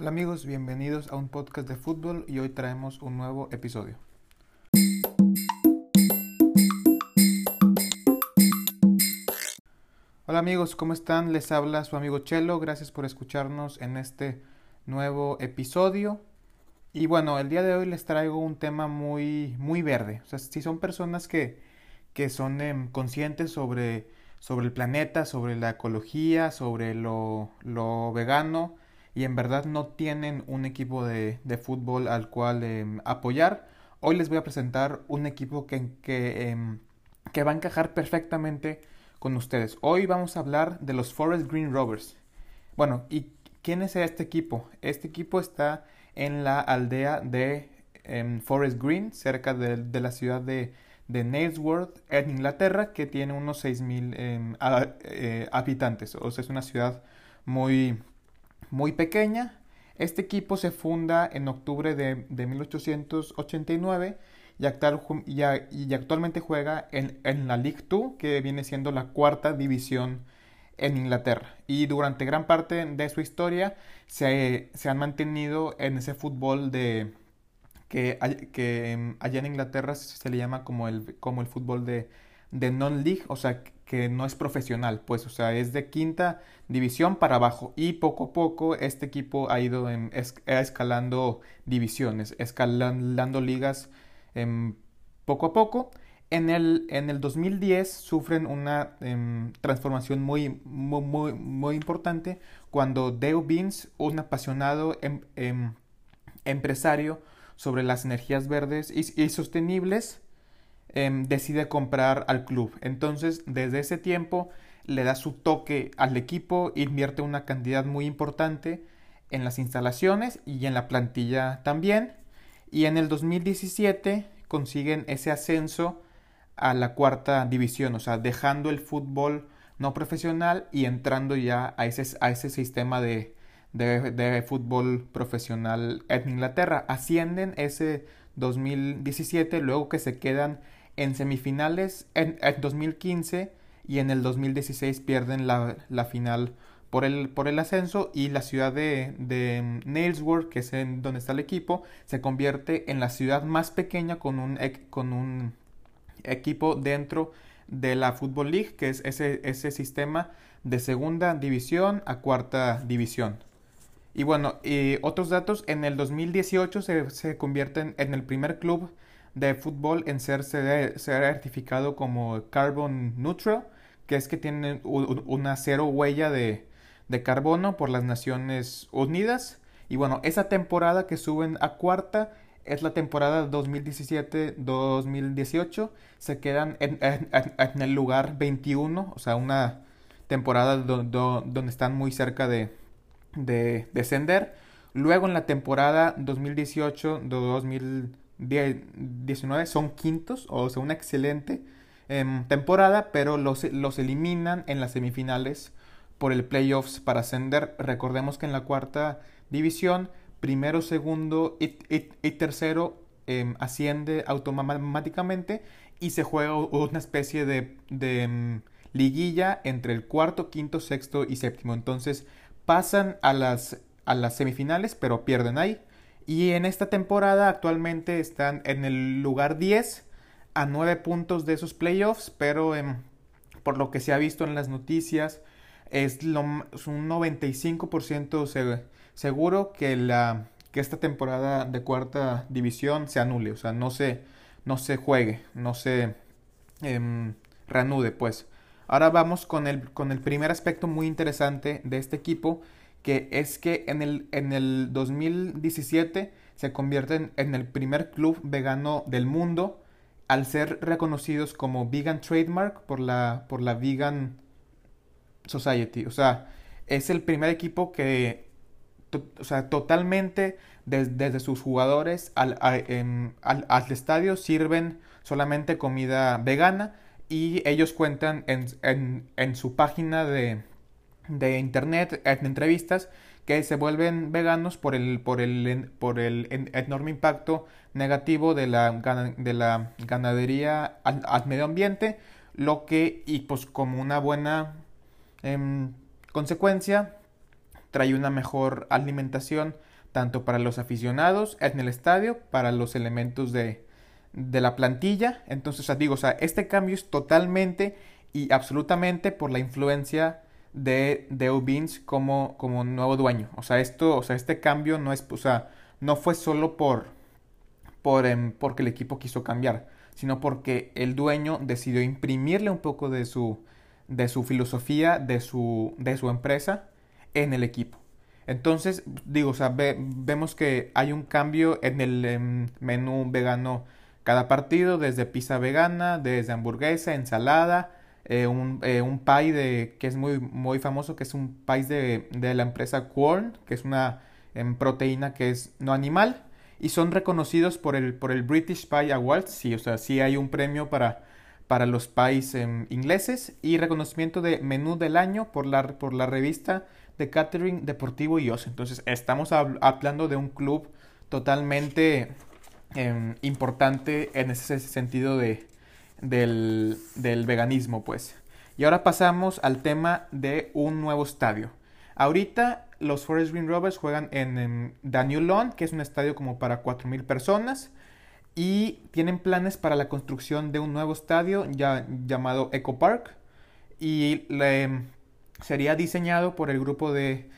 Hola amigos, bienvenidos a un podcast de fútbol y hoy traemos un nuevo episodio. Hola amigos, ¿cómo están? Les habla su amigo Chelo, gracias por escucharnos en este nuevo episodio. Y bueno, el día de hoy les traigo un tema muy, muy verde. O sea, si son personas que, que son em, conscientes sobre, sobre el planeta, sobre la ecología, sobre lo, lo vegano, y en verdad no tienen un equipo de, de fútbol al cual em, apoyar, hoy les voy a presentar un equipo que, que, em, que va a encajar perfectamente con ustedes. Hoy vamos a hablar de los Forest Green Rovers. Bueno, ¿y quién es este equipo? Este equipo está en la aldea de em, Forest Green, cerca de, de la ciudad de, de, Nailsworth, en Inglaterra, que tiene unos 6.000 eh, habitantes. O sea, es una ciudad muy, muy pequeña. Este equipo se funda en octubre de, de 1889 y, actual, y, actualmente juega en, en la League 2, que viene siendo la cuarta división en Inglaterra. Y durante gran parte de su historia se, se han mantenido en ese fútbol de que, que allá en Inglaterra se le llama como el, como el fútbol de, de non-league, o sea, que no es profesional, pues, o sea, es de quinta división para abajo. Y poco a poco este equipo ha ido escalando divisiones, escalando ligas en, poco a poco. En el, en el 2010 sufren una eh, transformación muy, muy, muy, importante cuando Dale Beans, un apasionado em, em, empresario sobre las energías verdes y sostenibles, eh, decide comprar al club. Entonces, desde ese tiempo le da su toque al equipo, invierte una cantidad muy importante en las instalaciones y en la plantilla también. Y en el 2017 consiguen ese ascenso a la cuarta división, o sea, dejando el fútbol no profesional y entrando ya a ese, a ese sistema de, de fútbol profesional en Inglaterra. Ascienden ese 2017, luego que se quedan en semifinales en, en 2015 y en el 2016 pierden la, la final por el, por el, ascenso y la ciudad de, de Nailsworth, que es donde está el equipo, se convierte en la ciudad más pequeña con un, con un equipo dentro de la Football League, que es ese, ese sistema de segunda división a cuarta división. Y bueno, y otros datos, en el 2018 se, se convierten en el primer club de fútbol en ser certificado como Carbon Neutral, que es que tienen una cero huella de, de carbono por las Naciones Unidas. Y bueno, esa temporada que suben a cuarta es la temporada 2017-2018. Se quedan en, el lugar 21, o sea, una temporada do, do, donde están muy cerca de, de descender. Luego en la temporada 2018-2019 son quintos, o sea, una excelente eh, temporada, pero los, los eliminan en las semifinales por el playoffs para ascender. Recordemos que en la cuarta división primero, segundo y, tercero eh, asciende automáticamente y se juega una especie de, um, liguilla entre el cuarto, quinto, sexto y séptimo. Entonces pasan a las, a las semifinales, pero pierden ahí. Y en esta temporada actualmente están en el lugar 10 a 9 puntos de esos playoffs, pero eh, por lo que se ha visto en las noticias es, lo, es un 95% se, seguro que, la, que esta temporada de cuarta división se anule, o sea, no se, no se juegue, no se eh, reanude, pues. Ahora vamos con el, con el primer aspecto muy interesante de este equipo, que es que en el, en el 2017 se convierten en el primer club vegano del mundo al ser reconocidos como Vegan Trademark por la, por la Vegan Society. O sea, es el primer equipo que o sea, totalmente des, desde sus jugadores al, al, al, estadio sirven solamente comida vegana y ellos cuentan en, en, en su página de, de, internet, en entrevistas, que se vuelven veganos por el, por el, por el enorme impacto negativo de la, de la ganadería al, medio ambiente, lo que, y pues como una buena eh, consecuencia, trae una mejor alimentación tanto para los aficionados en el estadio, para los elementos de, de la plantilla. Entonces, digo, o sea, este cambio es totalmente y absolutamente por la influencia de Deo Beans como, como nuevo dueño. O sea, esto, o sea, este cambio no es, o sea, no fue solo por, por em, porque el equipo quiso cambiar, sino porque el dueño decidió imprimirle un poco de su, de su filosofía, de su, de su empresa en el equipo. Entonces, digo, o sea, vemos que hay un cambio en el em, menú vegano cada partido, desde pizza vegana, desde hamburguesa, ensalada, eh, un, eh, un pie de, que es muy, muy famoso, que es un pie de, de la empresa Quorn, que es una em, proteína que es no animal, y son reconocidos por el, por el British Pie Awards, sí, o sea, sí hay un premio para, para los pies em, ingleses, y reconocimiento de menú del año por la, por la revista de Catering Deportivo y Os. Entonces, estamos hablando de un club totalmente em, importante en ese sentido de, del, veganismo, pues. Y ahora pasamos al tema de un nuevo estadio. Ahorita los Forest Green Rovers juegan en, Daniel Lawn, que es un estadio como para 4.000 personas. Y tienen planes para la construcción de un nuevo estadio ya, llamado Eco Park. Y sería diseñado por el grupo de,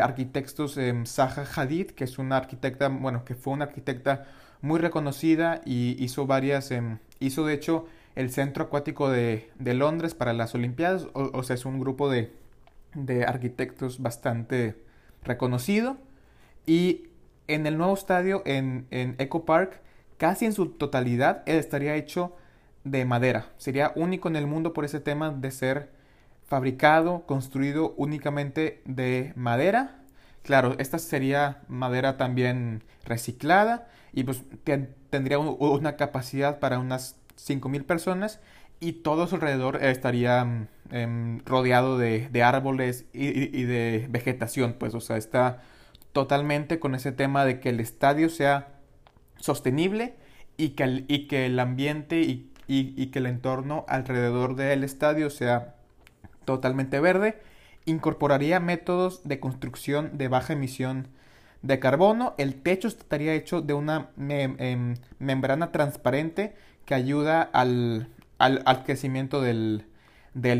arquitectos eh, Zaha Hadid, que es una arquitecta, bueno, que fue una arquitecta muy reconocida y hizo varias, em, hizo de hecho el Centro Acuático de, Londres para las Olimpiadas, o, sea, es un grupo de, arquitectos bastante reconocido. Y en el nuevo estadio, en, Eco Park, casi en su totalidad, estaría hecho de madera. Sería único en el mundo por ese tema de ser fabricado, construido únicamente de madera. Claro, esta sería madera también reciclada y pues tendría una capacidad para unas 5.000 personas y todo a su alrededor estaría mm, em, rodeado de, árboles y, de vegetación, pues, o sea, está totalmente con ese tema de que el estadio sea sostenible y que el, y que el ambiente y, y que el entorno alrededor del estadio sea totalmente verde. Incorporaría métodos de construcción de baja emisión de carbono. El techo estaría hecho de una em, membrana transparente que ayuda al, crecimiento del,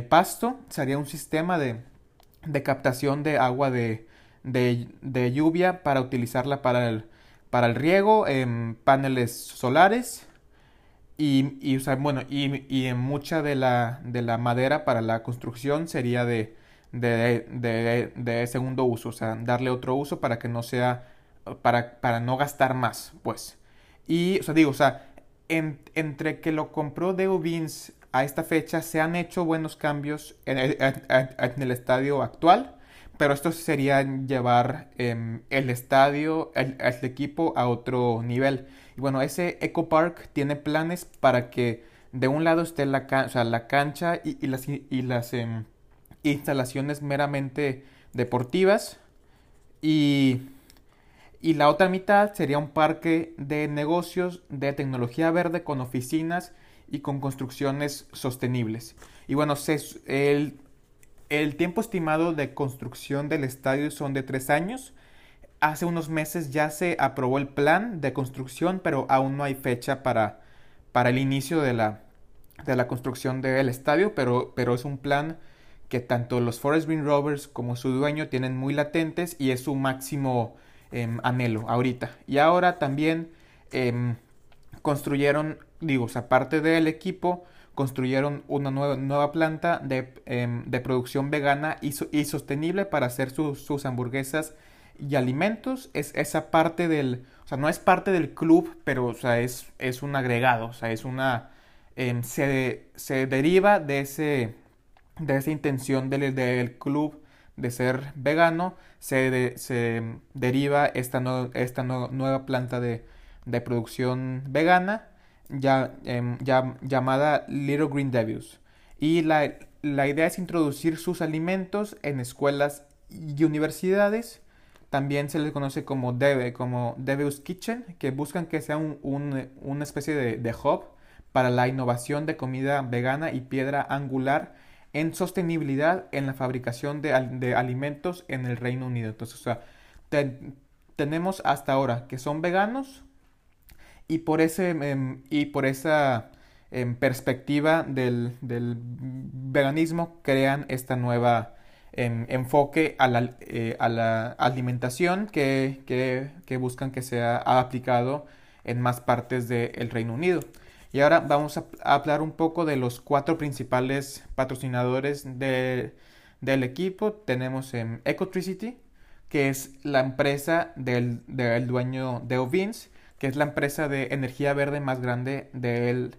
pasto. Sería un sistema de, captación de agua de, lluvia para utilizarla para el, para el riego, en paneles solares y, y, bueno, y, en mucha de la, de la madera para la construcción sería de, de, segundo uso, o sea, darle otro uso para que no sea, para, para no gastar más, pues. Y, o sea, digo, o sea, entre que lo compró Deo Beans a esta fecha se han hecho buenos cambios en el, estadio actual, pero esto sería llevar em, el estadio, el, equipo a otro nivel. Y bueno, ese Eco Park tiene planes para que de un lado esté la, la cancha y, las, y las em, instalaciones meramente deportivas y y la otra mitad sería un parque de negocios de tecnología verde con oficinas y con construcciones sostenibles. Y bueno, el, el tiempo estimado de construcción del estadio son de tres años. Hace unos meses ya se aprobó el plan de construcción, pero aún no hay fecha para, para el inicio de la, de la construcción del estadio, pero, pero es un plan que tanto los Forest Green Rovers como su dueño tienen muy latentes y es su máximo Em, anhelo ahorita. Y ahora también em, construyeron, digo, aparte del equipo, construyeron una nueva, nueva planta de, em, de producción vegana y, y, sostenible para hacer sus hamburguesas y alimentos. Es esa parte del, o sea, no es parte del club, pero o sea, es, es un agregado, o sea, es una, se, se, deriva de, ese, de esa intención del, del club de ser vegano, se, se deriva esta, esta nueva planta de, producción vegana ya, em, ya, llamada Little Green Devils. Y la, la, idea es introducir sus alimentos en escuelas y universidades. También se les conoce como Deve, como Devil's Kitchen, que buscan que sea un, una especie de, de hub para la innovación de comida vegana y piedra angular en sostenibilidad en la fabricación de, alimentos en el Reino Unido. Entonces, o sea, tenemos hasta ahora que son veganos y por, ese, em, y por esa em, perspectiva del, veganismo crean esta nueva em, enfoque a la, eh, a la alimentación que, que, buscan que sea aplicado en más partes del Reino Unido. Y ahora vamos a, hablar un poco de los cuatro principales patrocinadores del equipo. Tenemos en Ecotricity, que es la empresa del, dueño de Ovins, que es la empresa de energía verde más grande del,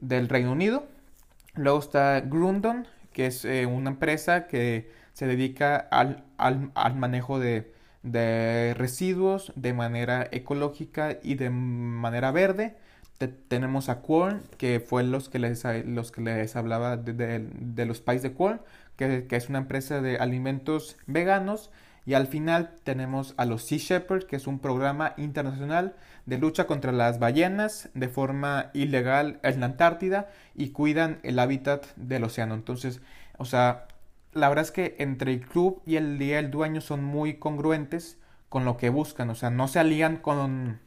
Reino Unido. Luego está Grundon, que es eh, una empresa que se dedica al, manejo de, residuos de manera ecológica y de manera verde. Tenemos a Quorn, que fue los que les, los que les hablaba de, los países de Quorn, que, que, es una empresa de alimentos veganos y al final tenemos a los Sea Shepherd, que es un programa internacional de lucha contra las ballenas de forma ilegal en la Antártida y cuidan el hábitat del océano. Entonces, o sea, la verdad es que entre el club y el día del dueño son muy congruentes con lo que buscan. O sea, no se alían con,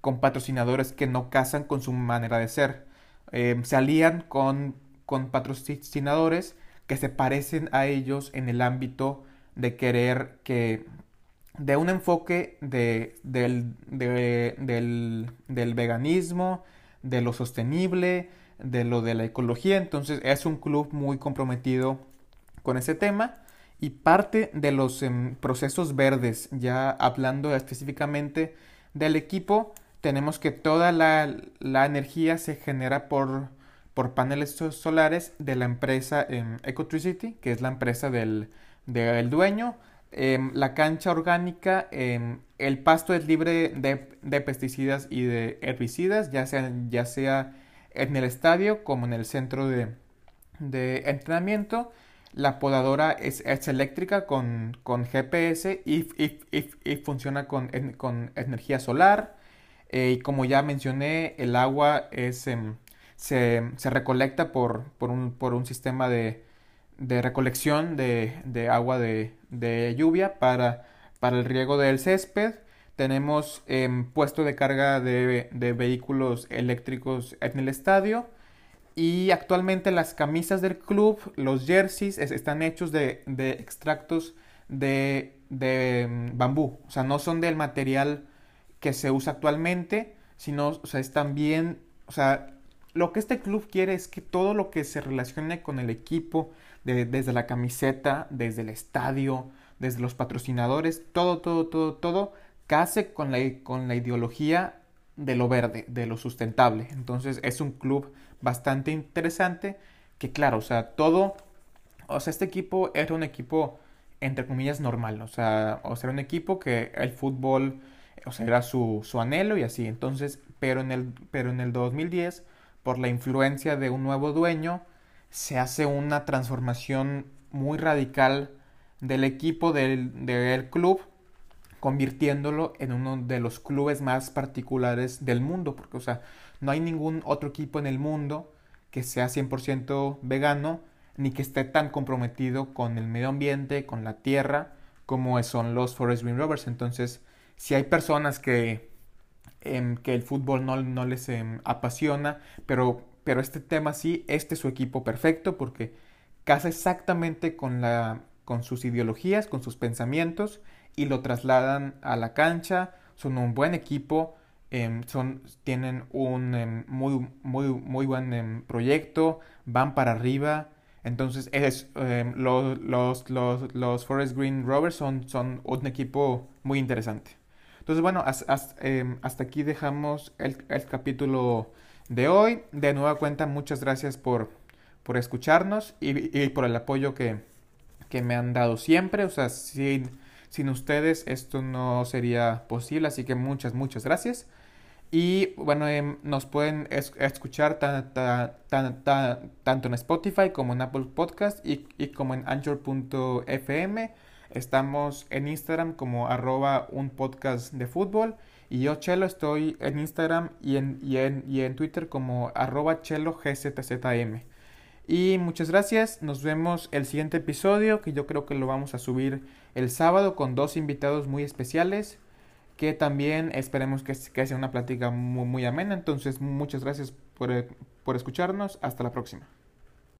con patrocinadores que no casan con su manera de ser. Eh, se alían con, con patrocinadores que se parecen a ellos en el ámbito de querer que de un enfoque de, del, del, veganismo, de lo sostenible, de lo de la ecología. Entonces es un club muy comprometido con ese tema. Y parte de los em, procesos verdes, ya hablando específicamente del equipo, tenemos que toda la, energía se genera por, por paneles solares de la empresa em, Ecotricity, que es la empresa del, del dueño. Em, la cancha orgánica, em, el pasto es libre de, pesticidas y de herbicidas, ya sea, ya sea en el estadio como en el centro de, entrenamiento. La podadora es, eléctrica con, GPS y, funciona con, energía solar. Eh, y como ya mencioné, el agua es, em, se, recolecta por, un, por un sistema de, de recolección de, agua de, lluvia para, para, el riego del césped. Tenemos em, puesto de carga de, vehículos eléctricos en el estadio. Y actualmente las camisas del club, los jerseys, están hechos de, extractos de, em, bambú. O sea, no son del material que se usa actualmente, sino, o sea, están bien, o sea, lo que este club quiere es que todo lo que se relacione con el equipo, desde la camiseta, desde el estadio, desde los patrocinadores, todo, todo, todo, todo case con la, con la ideología de lo verde, de lo sustentable. Entonces es un club bastante interesante que claro, o sea, todo, o sea, este equipo era un equipo entre comillas normal, o sea, o sea, era un equipo que el fútbol, o sea, era su, su anhelo y así. Entonces, pero en el, pero en el 2010, por la influencia de un nuevo dueño, se hace una transformación muy radical del equipo del, club, convirtiéndolo en uno de los clubes más particulares del mundo, porque, o sea, no hay ningún otro equipo en el mundo que sea 100% vegano, ni que esté tan comprometido con el medio ambiente, con la tierra, como son los Forest Green Rovers. Entonces, si hay personas que, em, que el fútbol no, no les em, apasiona, pero pero este tema sí, este es su equipo perfecto porque casa exactamente con, la, con sus ideologías, con sus pensamientos y lo trasladan a la cancha. Son un buen equipo, em, son, tienen un em, muy, muy, muy buen em, proyecto, van para arriba. Entonces, es, los, los, los, los, Forest Green Rovers son, son un equipo muy interesante. Entonces, bueno, hasta, aquí dejamos el, el capítulo de hoy. De nueva cuenta, muchas gracias por, por escucharnos y, por el apoyo que, que, me han dado siempre. O sea, sin, sin ustedes esto no sería posible. Así que muchas, muchas gracias. Y bueno, em, nos pueden escuchar tanto en Spotify como en Apple Podcast y, y como en Anchor.fm. Estamos en Instagram como arroba un podcast de fútbol. Y yo, Chelo, estoy en Instagram y en, y en, y en Twitter como arroba chelo gzzm. Y muchas gracias, nos vemos el siguiente episodio, que yo creo que lo vamos a subir el sábado con dos invitados muy especiales, que también esperemos que, sea una plática muy, muy amena. Entonces, muchas gracias por, por escucharnos, hasta la próxima.